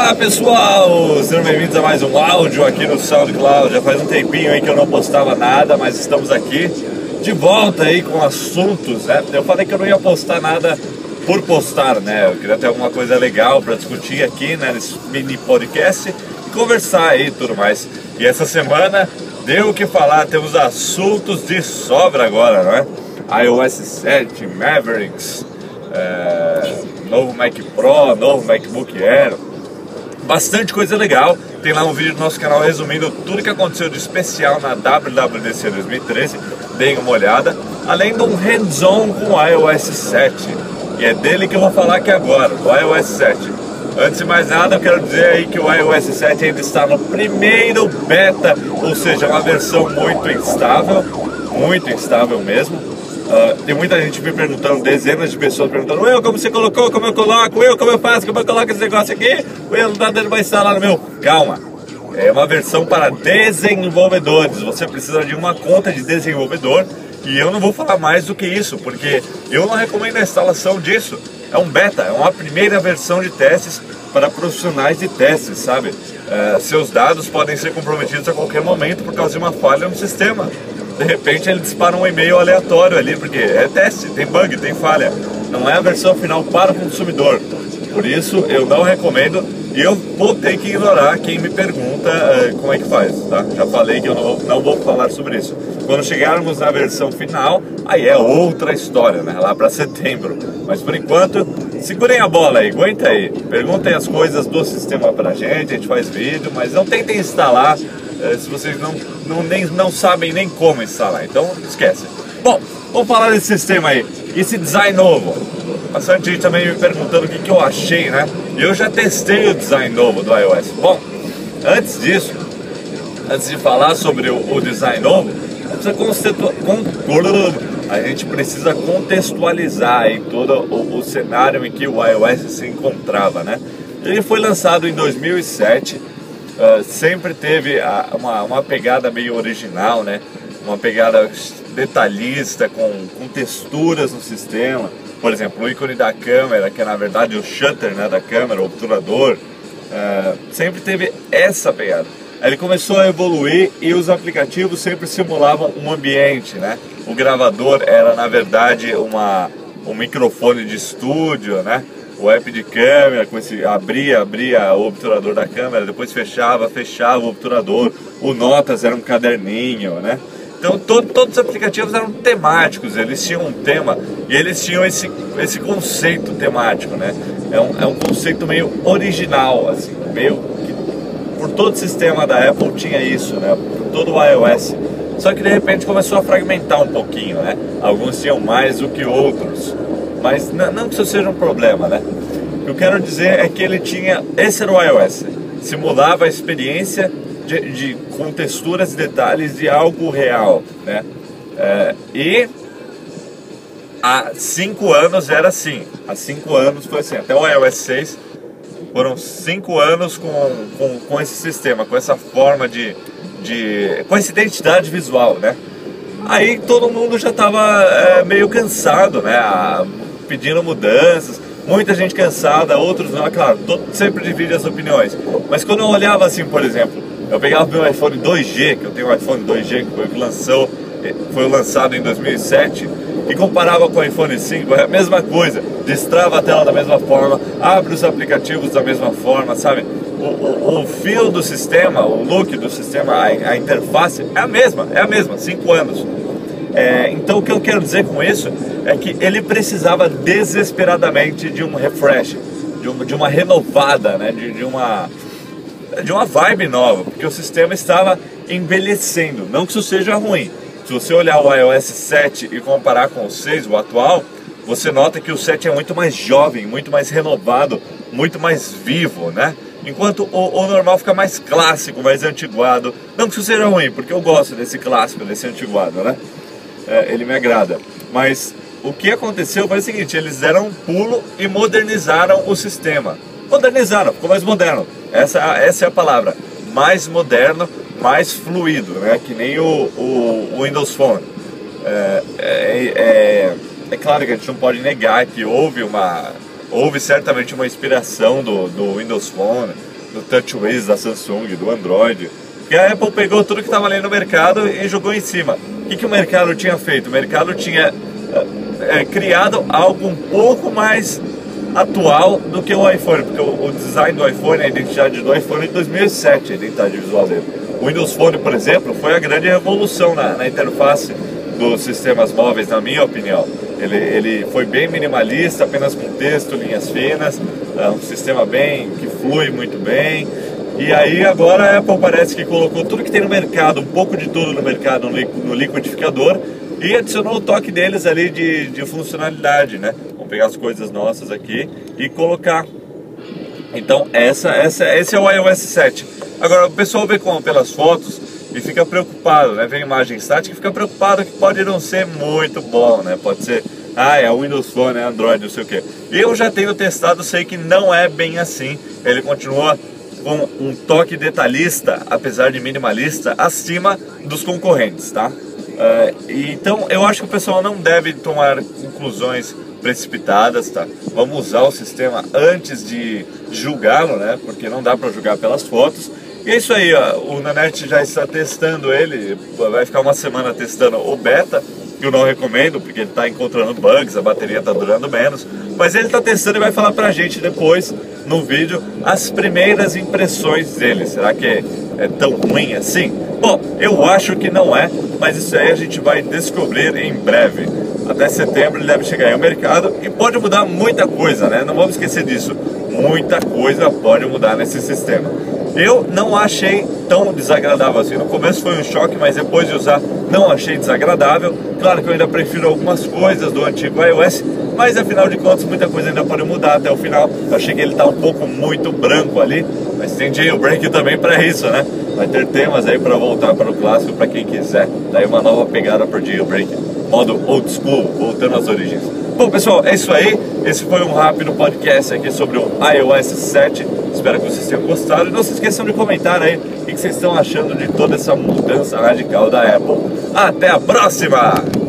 Olá pessoal, sejam bem-vindos a mais um áudio aqui no SoundCloud. Já faz um tempinho aí que eu não postava nada, mas estamos aqui de volta aí com assuntos, né? Eu falei que eu não ia postar nada por postar, né? Eu queria ter alguma coisa legal para discutir aqui, né, nesse mini podcast e conversar aí e tudo mais. E essa semana deu o que falar, temos assuntos de sobra agora, não é? iOS 7, Mavericks, é, novo Mac Pro, novo MacBook Air, bastante coisa legal. Tem lá um vídeo do nosso canal resumindo tudo que aconteceu de especial na WWDC 2013. Deem uma olhada. Além de um hands-on com o iOS 7. E é dele que eu vou falar aqui agora, do iOS 7. Antes de mais nada, eu quero dizer aí que o iOS 7 ainda está no primeiro beta, ou seja, uma versão muito instável, muito instável mesmo. Uh, tem muita gente me perguntando, dezenas de pessoas perguntando, eu como você colocou, como eu coloco, eu como eu faço, como eu coloco esse negócio aqui, eu não tá dando mais no meu. Calma, é uma versão para desenvolvedores. Você precisa de uma conta de desenvolvedor e eu não vou falar mais do que isso, porque eu não recomendo a instalação disso. É um beta, é uma primeira versão de testes para profissionais de testes, sabe? Uh, seus dados podem ser comprometidos a qualquer momento por causa de uma falha no sistema de repente ele dispara um e-mail aleatório ali, porque é teste, tem bug, tem falha. Não é a versão final para o consumidor. Por isso eu não recomendo e eu vou ter que ignorar quem me pergunta uh, como é que faz, tá? Já falei que eu não vou, não vou falar sobre isso. Quando chegarmos na versão final, aí é outra história, né? Lá para setembro. Mas por enquanto, segurem a bola aí, aguenta aí. Perguntem as coisas do sistema pra gente, a gente faz vídeo, mas não tentem instalar se vocês não, não, nem, não sabem nem como instalar. Então, esquece. Bom, vamos falar desse sistema aí. Esse design novo. Bastante gente também me perguntando o que, que eu achei, né? Eu já testei o design novo do iOS. Bom, antes disso, antes de falar sobre o, o design novo, a gente precisa contextualizar aí todo o, o cenário em que o iOS se encontrava, né? Ele foi lançado em 2007 uh, sempre teve a, uma, uma pegada meio original, né? Uma pegada detalhista, com, com texturas no sistema. Por exemplo, o ícone da câmera, que é na verdade o shutter né, da câmera, o obturador, uh, sempre teve essa pegada. Ele começou a evoluir e os aplicativos sempre simulavam um ambiente, né? O gravador era na verdade uma, um microfone de estúdio, né? O app de câmera, com esse abria, abria o obturador da câmera, depois fechava, fechava o obturador. O Notas era um caderninho, né? Então todo, todos os aplicativos eram temáticos, eles tinham um tema e eles tinham esse, esse conceito temático, né? É um, é um conceito meio original, assim, meio que por todo o sistema da Apple tinha isso, né? Por todo o iOS. Só que de repente começou a fragmentar um pouquinho, né? Alguns tinham mais do que outros. Mas não que isso seja um problema, né? O que eu quero dizer é que ele tinha. Esse era o iOS. Simulava a experiência de, de com texturas e detalhes de algo real, né? É, e há cinco anos era assim. Há cinco anos foi assim. Até o iOS 6 foram cinco anos com, com, com esse sistema, com essa forma de, de. com essa identidade visual, né? Aí todo mundo já estava é, meio cansado, né? A, pedindo mudanças, muita gente cansada, outros não, é claro, sempre divide as opiniões. Mas quando eu olhava assim, por exemplo, eu pegava meu iPhone 2G, que eu tenho um iPhone 2G que foi que lançou, eh, foi lançado em 2007, e comparava com o iPhone 5, é a mesma coisa, destrava a tela da mesma forma, abre os aplicativos da mesma forma, sabe? O, o, o fio do sistema, o look do sistema, a, a interface é a mesma, é a mesma, 5 anos. É, então o que eu quero dizer com isso é que ele precisava desesperadamente de um refresh, de uma, de uma renovada, né? de, de, uma, de uma vibe nova, porque o sistema estava envelhecendo. Não que isso seja ruim. Se você olhar o iOS 7 e comparar com o 6, o atual, você nota que o 7 é muito mais jovem, muito mais renovado, muito mais vivo, né? Enquanto o, o, normal fica mais clássico, mais antiguado. Não que isso seja ruim, porque eu gosto desse clássico, desse antiguado, né? É, ele me agrada. Mas o que aconteceu foi o seguinte: eles deram um pulo e modernizaram o sistema. Modernizaram, ficou mais moderno. Essa, essa é a palavra. Mais moderno, mais fluido, né? Que nem o, o, o Windows Phone. É, é, é, é, claro que a gente não pode negar que houve uma. Houve certamente uma inspiração do, do Windows Phone, do TouchWiz da Samsung, do Android. E a Apple pegou tudo que estava ali no mercado e jogou em cima. Que, que o mercado tinha feito? O mercado tinha é, criado algo um pouco mais atual do que o iPhone, porque o, o, design do iPhone, a identidade do iPhone é de 2007, a identidade visual dele. O Windows Phone, por exemplo, foi a grande revolução na, na interface dos sistemas móveis, na minha opinião. Ele, ele foi bem minimalista, apenas com texto, linhas finas, é um sistema bem que flui muito bem. E aí agora a Apple parece que colocou tudo que tem no mercado, um pouco de tudo no mercado no liquidificador e adicionou o toque deles ali de, de funcionalidade, né? Vamos pegar as coisas nossas aqui e colocar. Então essa, essa, esse é o iOS 7. Agora o pessoal vê como pelas fotos e fica preocupado, né? Vem imagem estática e fica preocupado que pode não ser muito bom, né? Pode ser, ah, é Windows Phone, é Android, não sei o que. Eu já tenho testado, sei que não é bem assim. Ele continua com um toque detalhista, apesar de minimalista, acima dos concorrentes, tá? Uh, então eu acho que o pessoal não deve tomar conclusões precipitadas, tá? Vamos usar o sistema antes de julgá-lo, né? Porque não dá para julgar pelas fotos. E é isso aí, ó, o Nanete já está testando ele, vai ficar uma semana testando o beta, eu não recomendo, porque ele está encontrando bugs, a bateria está durando menos. Mas ele está testando e vai falar pra gente depois, no vídeo, as primeiras impressões dele. Será que é, é tão ruim assim? Bom, eu acho que não é, mas isso aí a gente vai descobrir em breve. Até setembro ele deve chegar ao mercado e pode mudar muita coisa, né? Não vamos esquecer disso. Muita coisa pode mudar nesse sistema. Eu não achei tão desagradável assim. No começo foi um choque, mas depois de usar não achei desagradável. Claro que eu ainda prefiro algumas coisas do antigo iOS, mas afinal de contas muita coisa ainda pode mudar até o final. Eu achei que ele está um pouco muito branco ali, mas tem jailbreak também para isso, né? Vai ter temas aí para voltar para o clássico para quem quiser. Daí uma nova pegada para jailbreak, modo old school, voltando às origens. Bom pessoal, é isso aí. Esse foi um rápido podcast aqui sobre o iOS 7. Espero que vocês tenham gostado. E não se esqueçam de comentar aí o que vocês estão achando de toda essa mudança radical da Apple. Até a próxima!